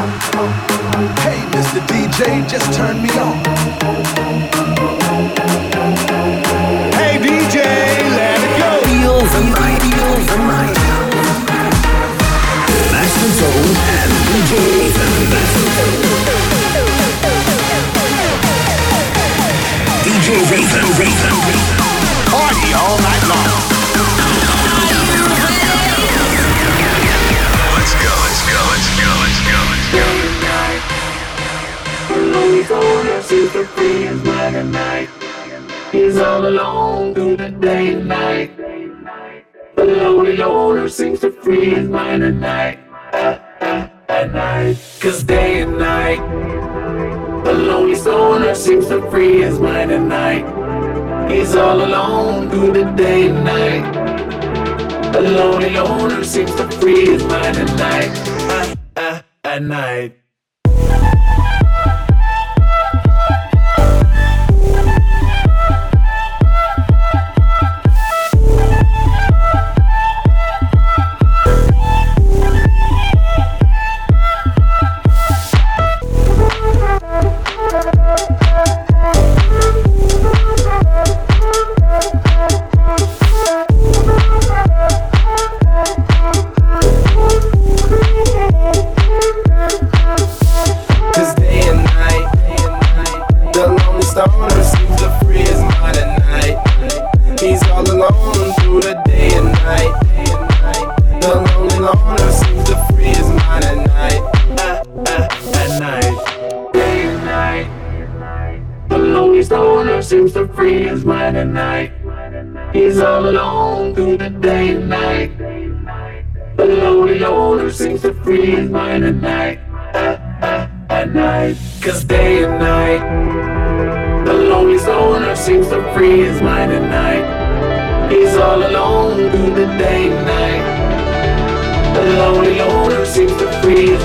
Hey, Mr. DJ, just turn me on. Hey, DJ, let it go. Feel the night, feel the night. Master Tone and DJ Ethan. DJ Ethan. Party all night long. Super free his mind at night. He's all alone through the day and night. The lonely loner seems to free his mind at night. At, at, at night. Cause day and night. The lonely stoner seems to free his mind at night. He's all alone through the day and night. The lonely loner seems to free his mind at night. At, at, at night. Seems to free his mind at night. Ah, ah, at night. Cause day and night. The lonely stoner seems to free his mind at night. He's all alone through the day and night. The lonely loner seems to free his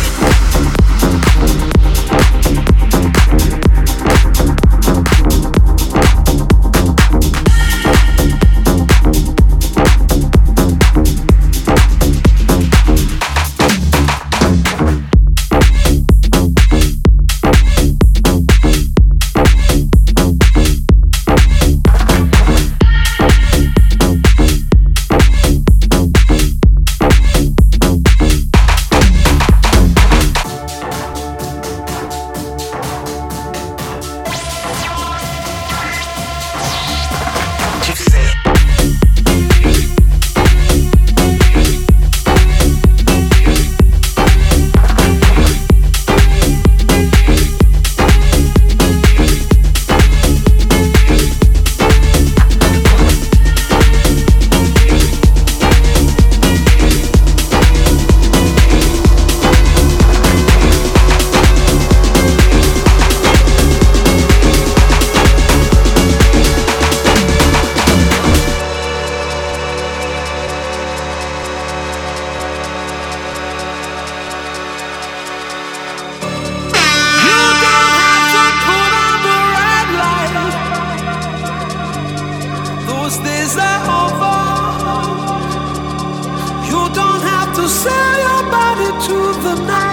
To put on to the light.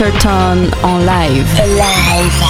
Master Tone en live.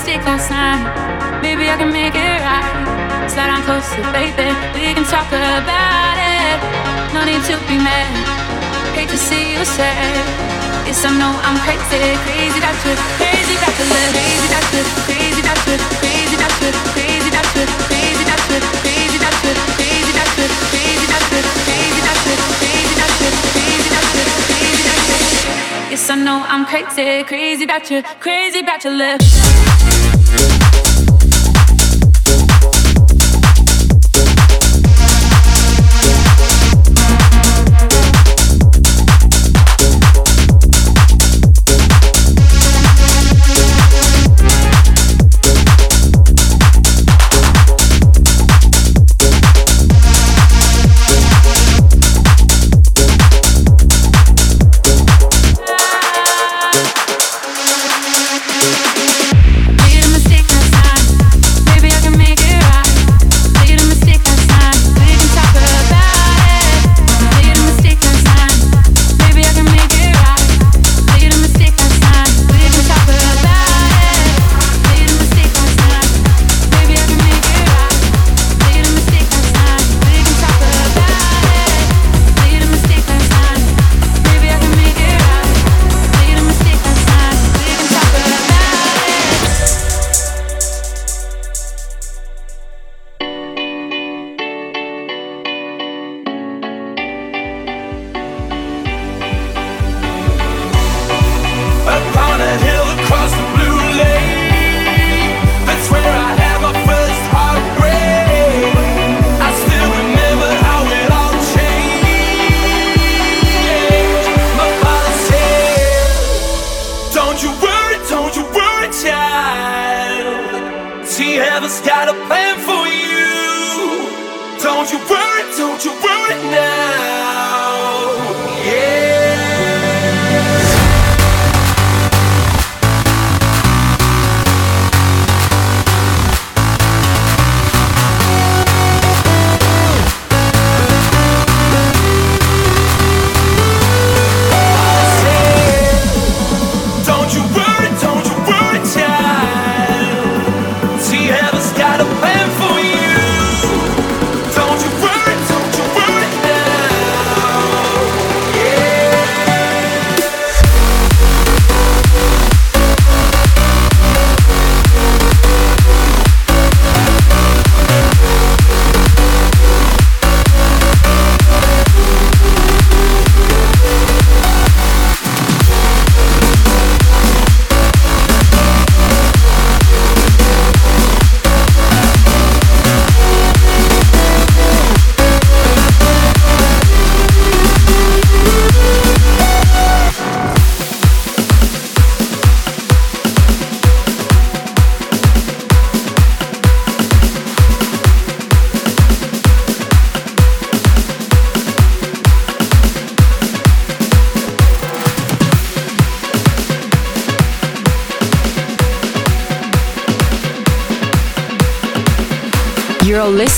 mistake last time. Maybe I can make it right. Slide on closer, baby. We can talk about it. No need to be mad. Hate to see you sad. Yes, I know I'm crazy, crazy doctor, crazy doctor, crazy doctor, crazy doctor, crazy doctor, crazy doctor, crazy doctor, crazy doctor, crazy doctor, crazy doctor, crazy doctor, crazy doctor, crazy doctor, crazy doctor. Yes, I know I'm crazy, crazy about you, crazy about your lips. Thank you.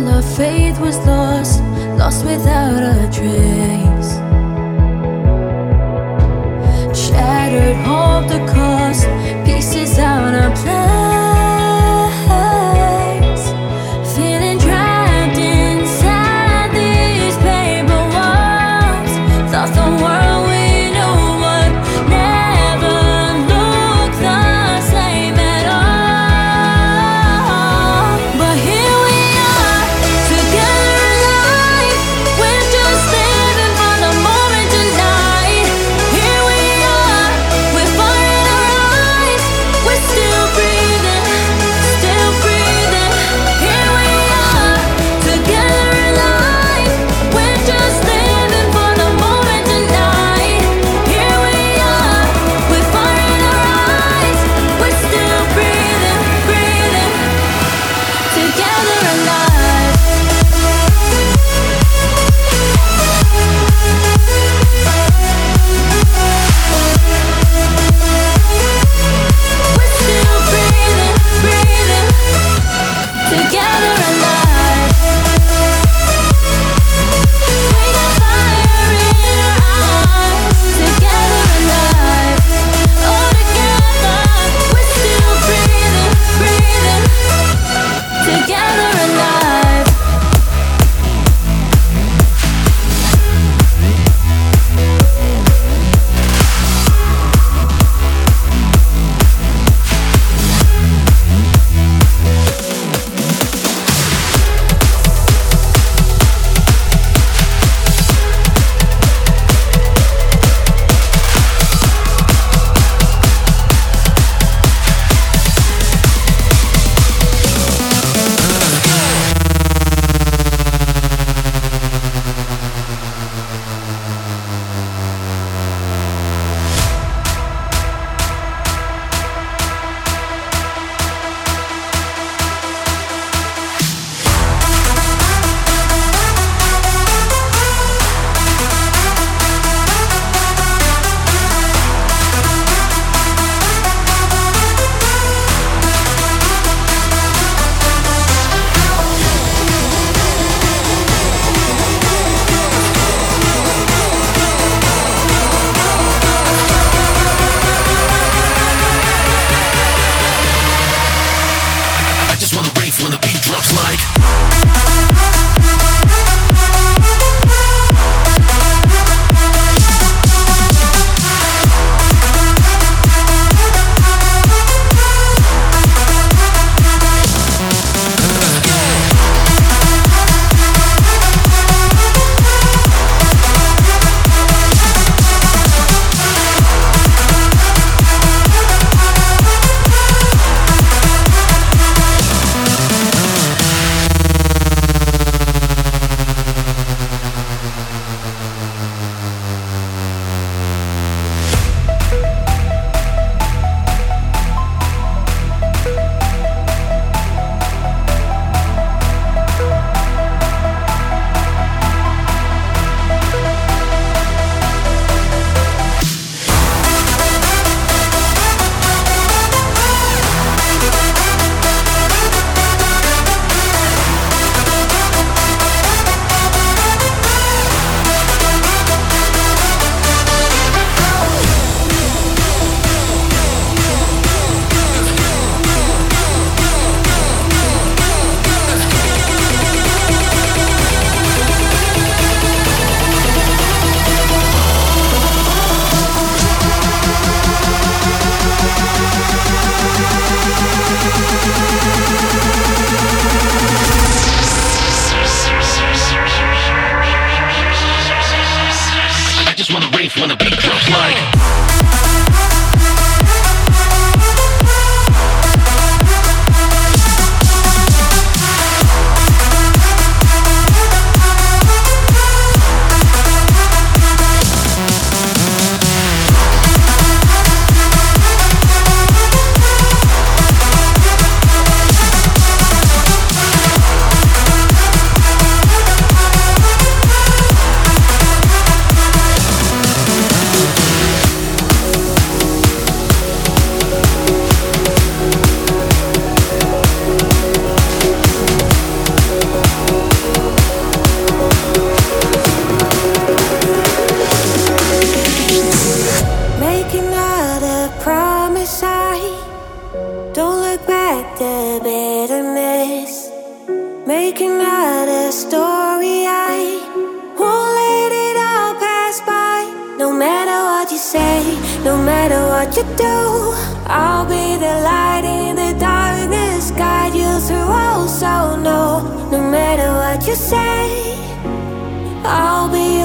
all our faith was lost, lost without a trace. Shattered hope, the cost, pieces out our plan. the bitterness, making out a story. I won't let it all pass by. No matter what you say, no matter what you do, I'll be the light in the darkness, guide you through. all. so no, no matter what you say, I'll be.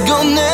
gonna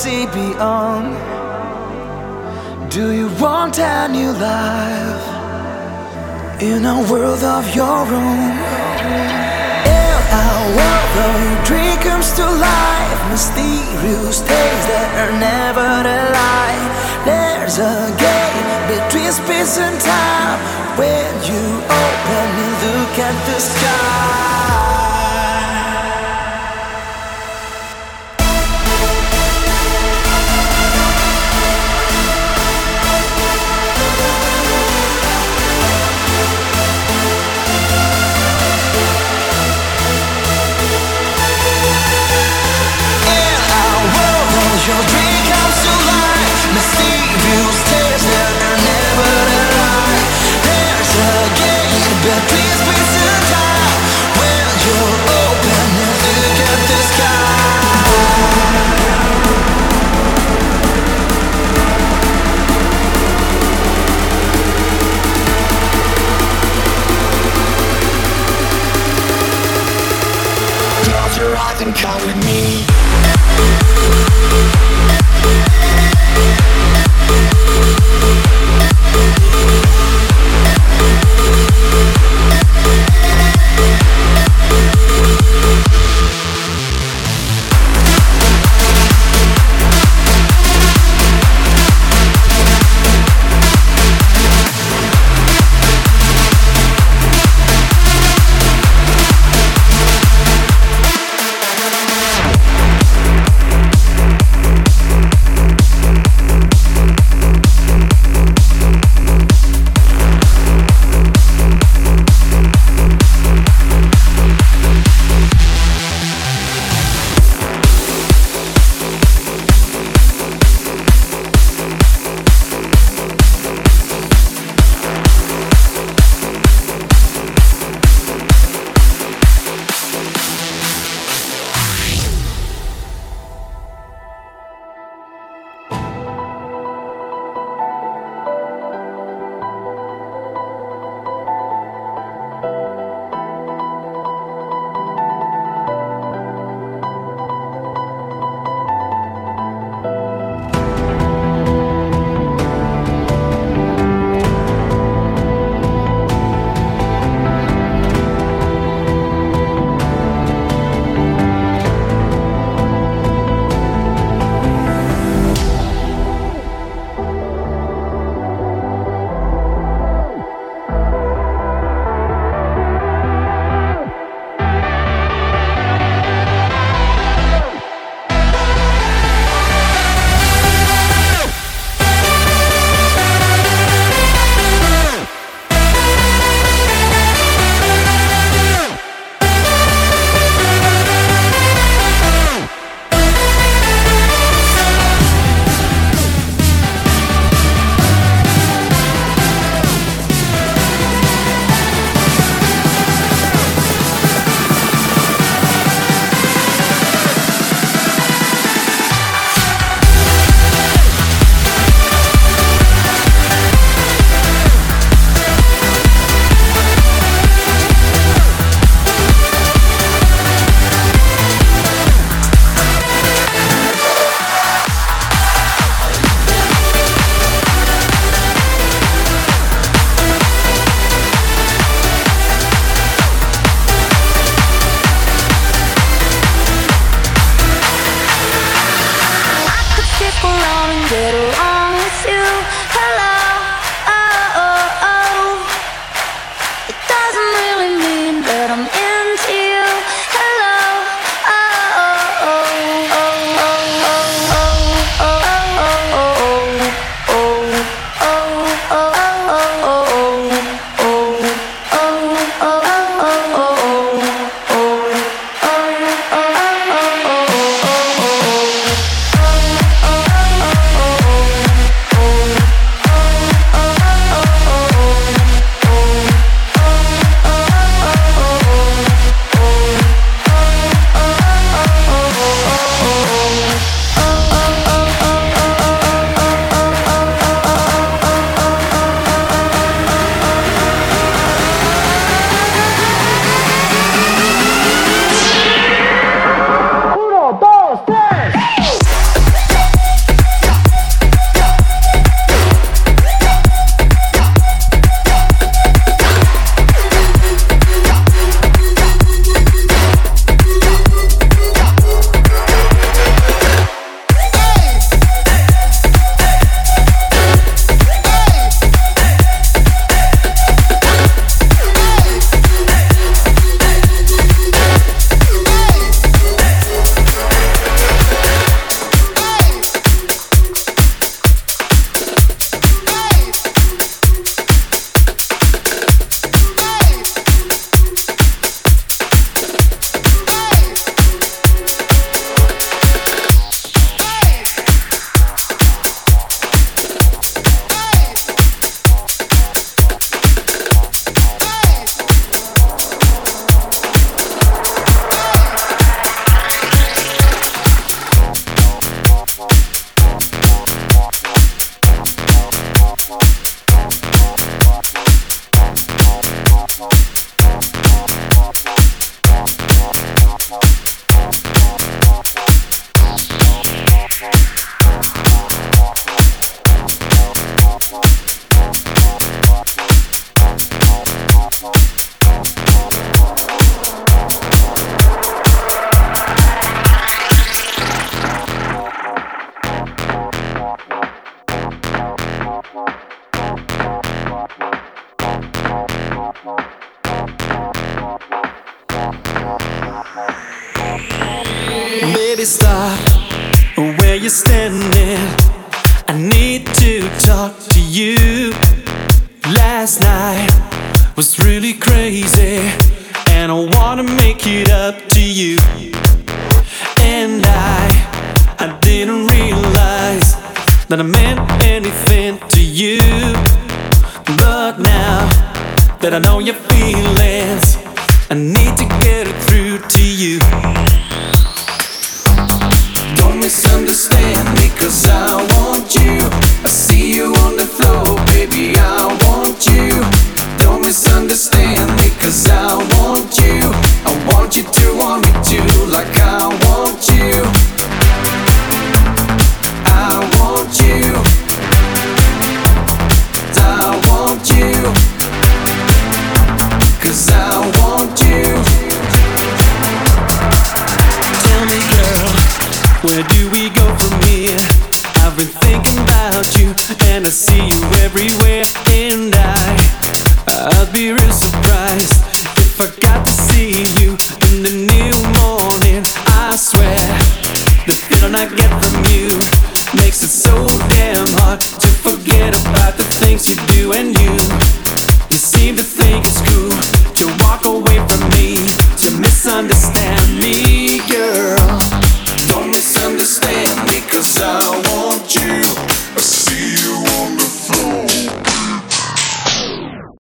see beyond? Do you want a new life in a world of your own? In our world of dream comes to life, mysterious days that are never a lie. There's a gate between space and time when you open and look at the sky.